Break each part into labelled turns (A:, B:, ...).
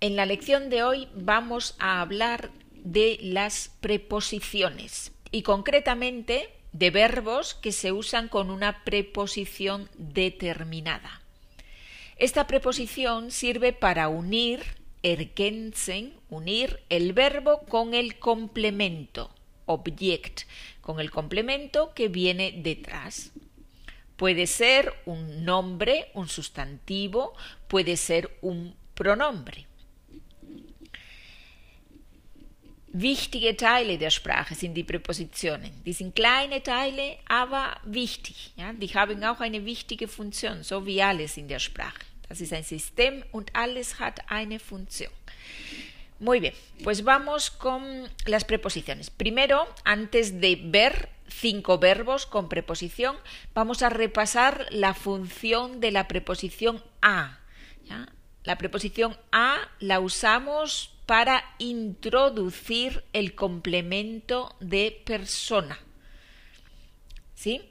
A: En la lección de hoy vamos a hablar de las preposiciones y concretamente de verbos que se usan con una preposición determinada. Esta preposición sirve para unir, ergänzen, unir el verbo con el complemento, object, con el complemento que viene detrás. Puede ser un nombre, un sustantivo, puede ser un pronombre. Wichtige Teile der Sprache sind die Präpositionen. Die sind kleine Teile, aber wichtig. Ja? Die haben auch eine wichtige Funktion, so wie alles in der Sprache. Das ist ein System und alles hat eine Función. Muy bien, pues vamos con las preposiciones. Primero, antes de ver cinco verbos con preposición, vamos a repasar la función de la preposición a. La preposición a la usamos para introducir el complemento de persona. ¿Sí?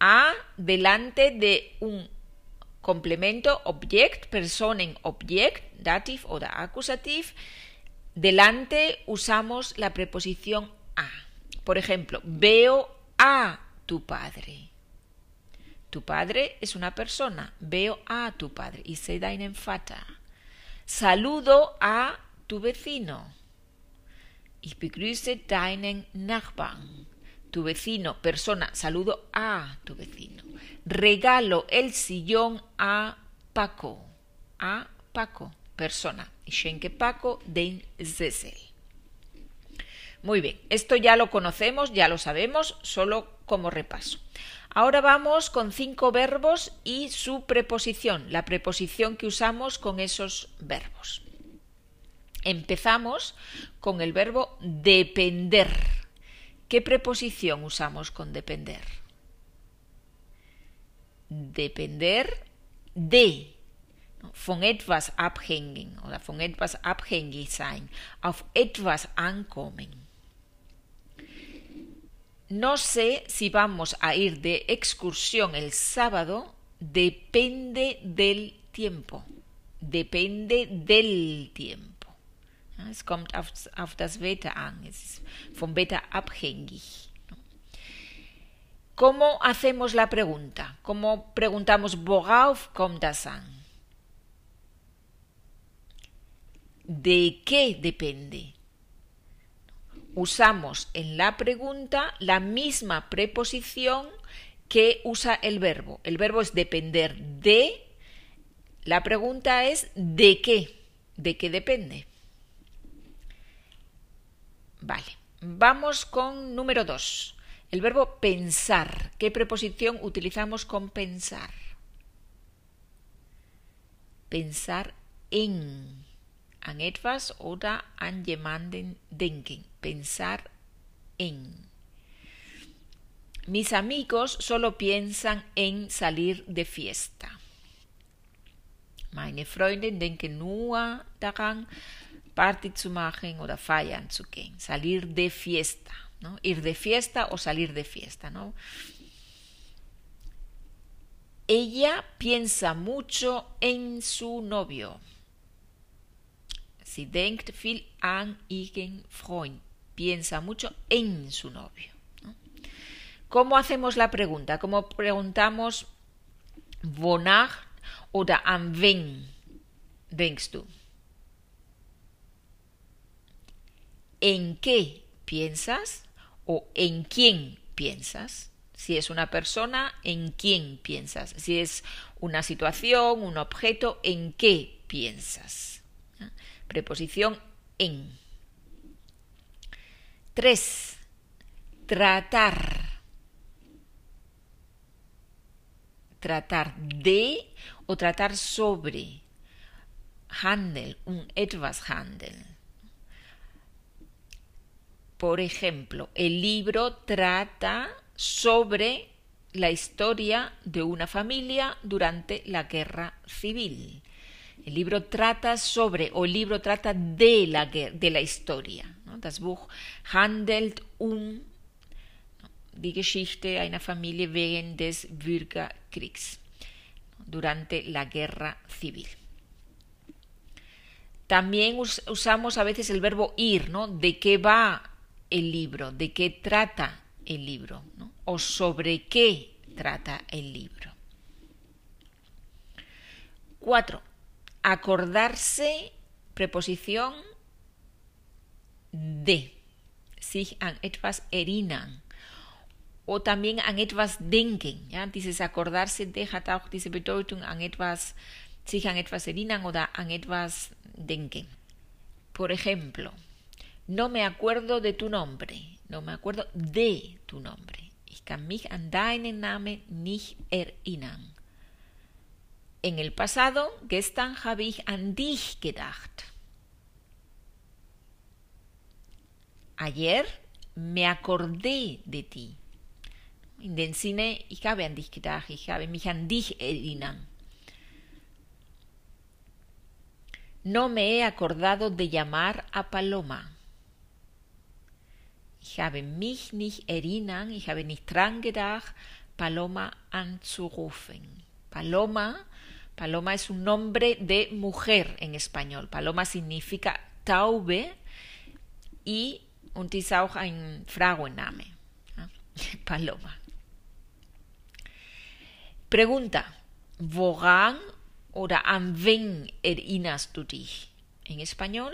A: A delante de un complemento object, personen object, dativ o acusativ, delante usamos la preposición a. Por ejemplo, veo a tu padre. Tu padre es una persona. Veo a tu padre. Y se da en fata. Saludo a tu vecino. Ich begrüße deinen Nachbarn. Tu vecino, persona, saludo a tu vecino. Regalo el sillón a Paco. A Paco, persona. Ich schenke Paco den Sessel. Muy bien, esto ya lo conocemos, ya lo sabemos, solo como repaso. Ahora vamos con cinco verbos y su preposición, la preposición que usamos con esos verbos. Empezamos con el verbo depender. ¿Qué preposición usamos con depender? Depender de. Von etwas abhängen oder von etwas abhängig sein. Auf etwas ankommen. No sé si vamos a ir de excursión el sábado. Depende del tiempo. Depende del tiempo. Es kommt auf, das Wetter an, es ist vom Wetter abhängig. ¿Cómo hacemos la pregunta? ¿Cómo preguntamos worauf kommt das an? ¿De qué depende? Usamos en la pregunta la misma preposición que usa el verbo. El verbo es depender de. La pregunta es ¿de qué? ¿De qué depende? Vale. Vamos con número dos. El verbo pensar. ¿Qué preposición utilizamos con pensar? Pensar en. An etwas oder an jemanden denken. Pensar en. Mis amigos solo piensan en salir de fiesta. Meine Freundin denken nur daran, Party zu machen oder feiern zu gehen, salir de fiesta, ¿no? Ir de fiesta o salir de fiesta, ¿no? Ella piensa mucho en su novio. Sie denkt viel an ihren Freund. Piensa mucho en su novio. ¿no? ¿Cómo hacemos la pregunta? ¿Cómo preguntamos wonach oder an wen denkst du? ¿En qué piensas? ¿O en quién piensas? Si es una persona, ¿en quién piensas? Si es una situación, un objeto, ¿en qué piensas? Preposición en. 3. Tratar. Tratar de o tratar sobre. Handel, un etwas handel. Por ejemplo, el libro trata sobre la historia de una familia durante la guerra civil. El libro trata sobre, o el libro trata de la, de la historia. Das Buch handelt um die Geschichte einer Familie während des Bürgerkriegs, durante la guerra civil. También usamos a veces el verbo ir, ¿no? ¿De qué va el libro? ¿De qué trata el libro? ¿O sobre qué trata el libro? Cuatro. Acordarse, preposición de. Sich an etwas erinnern. O también an etwas denken. ¿ya? Dieses acordarse de hat auch diese Bedeutung an etwas, sich an etwas erinnern oder an etwas denken. Por ejemplo, no me acuerdo de tu nombre. No me acuerdo de tu nombre. Ich kann mich an deinen Namen nicht erinnern. En el pasado, gestern habe ich an dich gedacht. Ayer me acordé de ti. In den Sinne, ich habe an dich gedacht, ich habe mich an dich erinnern. No me he acordado de llamar a Paloma. Ich habe mich nicht erinnern, ich habe nicht dran gedacht, Paloma anzurufen. Paloma, Paloma es un nombre de mujer en español. Paloma significa Taube y und ist auch ein Frauenname. Paloma. Pregunta: Woran oder an wen erinnerst du dich? En español.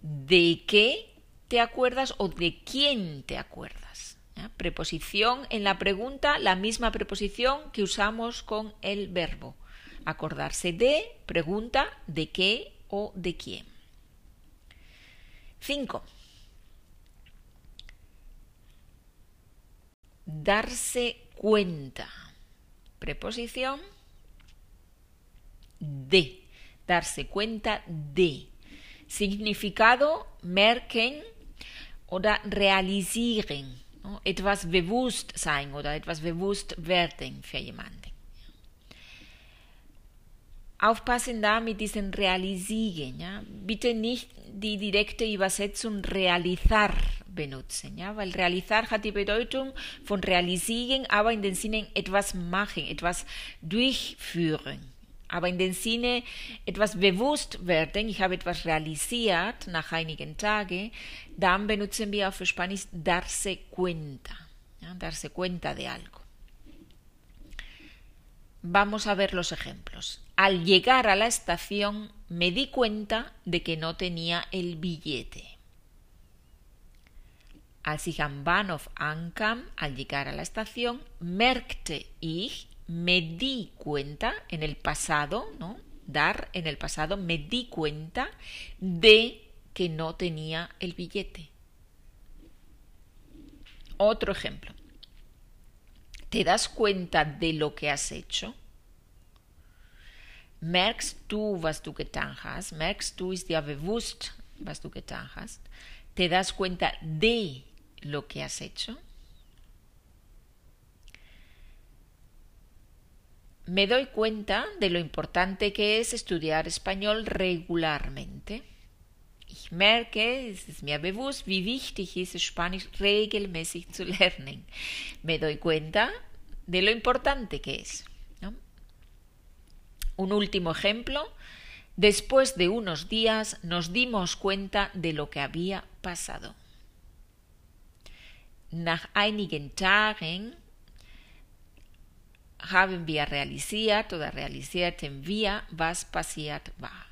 A: ¿De qué te acuerdas o de quién te acuerdas? Preposición en la pregunta, la misma preposición que usamos con el verbo. Acordarse de, pregunta, de qué o de quién. 5. Darse cuenta. Preposición de. Darse cuenta de. Significado merken oder realisieren. Etwas bewusst sein oder etwas bewusst werden für jemanden. Aufpassen da mit diesen realisieren. Ja? Bitte nicht die direkte Übersetzung realizar benutzen, ja? weil realizar hat die Bedeutung von realisieren, aber in den Sinne etwas machen, etwas durchführen. Aber in den Sinne etwas bewusst werden, ich habe etwas realisiert nach einigen Tagen, dann benutzen wir auf Spanisch darse cuenta, darse cuenta de algo. Vamos a ver los ejemplos. Al llegar a la estación me di cuenta de que no tenía el billete. Als ich am Bahnhof ankam, al llegar a la estación, merkte ich, me di cuenta, en el pasado, ¿no? Dar en el pasado, me di cuenta de que no tenía el billete. Otro ejemplo. ¿Te das cuenta de lo que has hecho? Merkst du, was du getan hast? Merkst du, ist dir bewusst, was du getan hast? ¿Te das cuenta de lo que has hecho? Me doy cuenta de lo importante que es estudiar español regularmente. Ich merke, es ist mir bewusst, wie wichtig ist es, Spanisch regelmäßig zu lernen. Me doy cuenta de lo importante que es. Un último ejemplo. Después de unos días nos dimos cuenta de lo que había pasado. Nach einigen Tagen haben wir realisiert oder realisierten wir, was passiert war.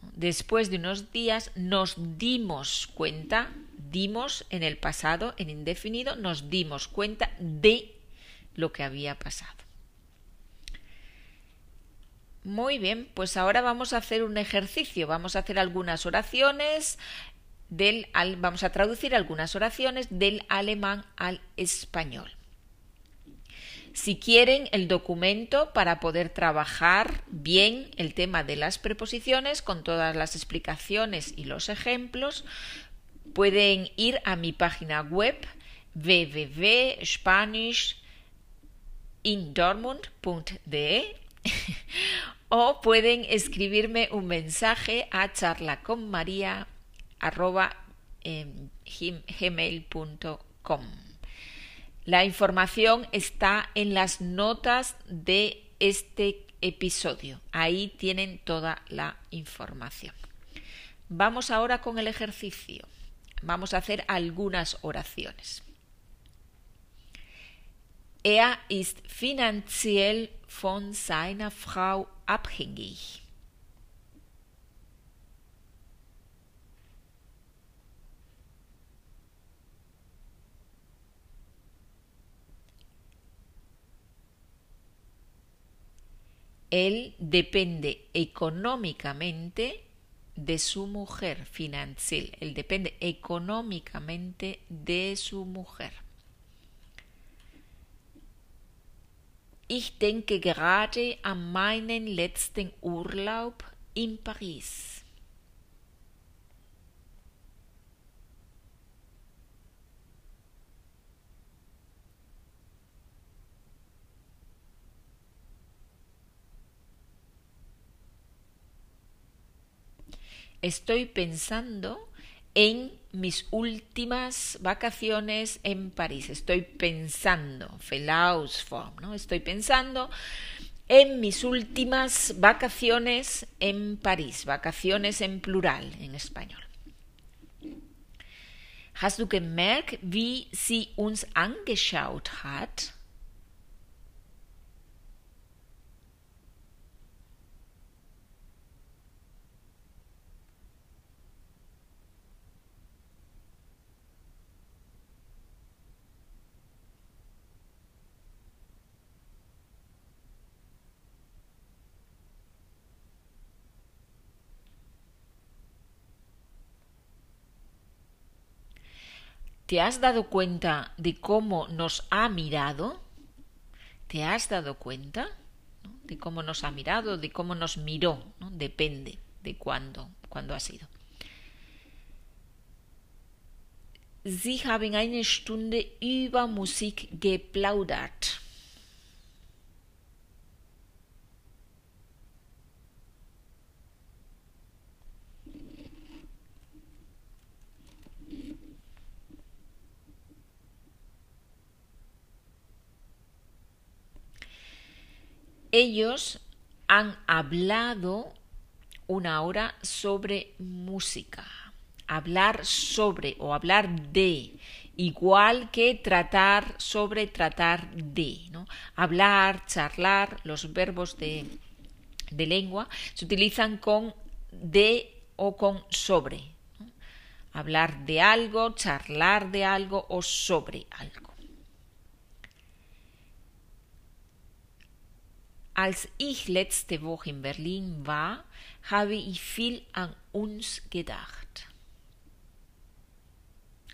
A: Después de unos días nos dimos cuenta, dimos en el pasado, en indefinido, nos dimos cuenta de lo que había pasado. Muy bien, pues ahora vamos a hacer un ejercicio, vamos a hacer algunas oraciones del vamos a traducir algunas oraciones del alemán al español. Si quieren el documento para poder trabajar bien el tema de las preposiciones con todas las explicaciones y los ejemplos, pueden ir a mi página web www.spanishinDortmund.de o pueden escribirme un mensaje a charlaconmaria.gmail.com. La información está en las notas de este episodio. Ahí tienen toda la información. Vamos ahora con el ejercicio. Vamos a hacer algunas oraciones. Er ist finanziell von seiner Frau abhängig. Él depende económicamente de su mujer, financiero. Él depende económicamente de su mujer. Ich denke gerade an meinen letzten Urlaub in Paris. Estoy pensando en mis últimas vacaciones en París. Estoy pensando, Felausform, ¿no? Estoy pensando en mis últimas vacaciones en París, vacaciones en plural en español. Hast du gemerkt, wie sie uns angeschaut hat? ¿Te has dado cuenta de cómo nos ha mirado? ¿Te has dado cuenta de cómo nos ha mirado, de cómo nos miró? Depende de cuándo, cuándo ha sido. Sie haben eine Stunde über Musik geplaudert. Ellos han hablado una hora sobre música. Hablar sobre o hablar de, igual que tratar sobre tratar de. Hablar, charlar, los verbos de, de lengua se utilizan con de o con sobre. Hablar de algo, charlar de algo o sobre algo. Als ich letzte Woche in Berlin war, habe ich viel an uns gedacht.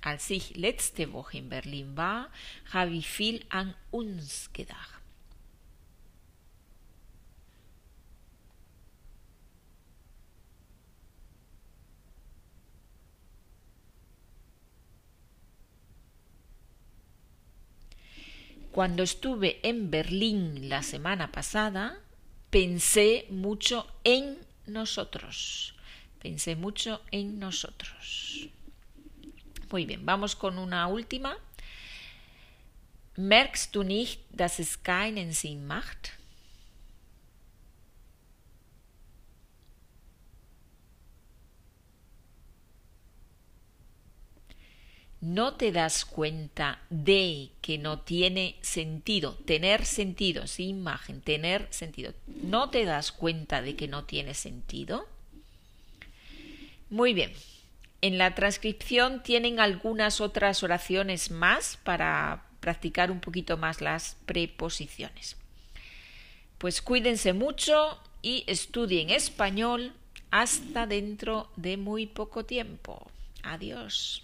A: Als ich letzte Woche in Berlin war, habe ich viel an uns gedacht. Cuando estuve en Berlín la semana pasada, pensé mucho en nosotros. Pensé mucho en nosotros. Muy bien, vamos con una última. Merkst du nicht, dass es keinen Sinn macht? No te das cuenta de que no tiene sentido, tener sentido, sin imagen, tener sentido, no te das cuenta de que no tiene sentido. Muy bien, en la transcripción tienen algunas otras oraciones más para practicar un poquito más las preposiciones. Pues cuídense mucho y estudien español hasta dentro de muy poco tiempo. Adiós.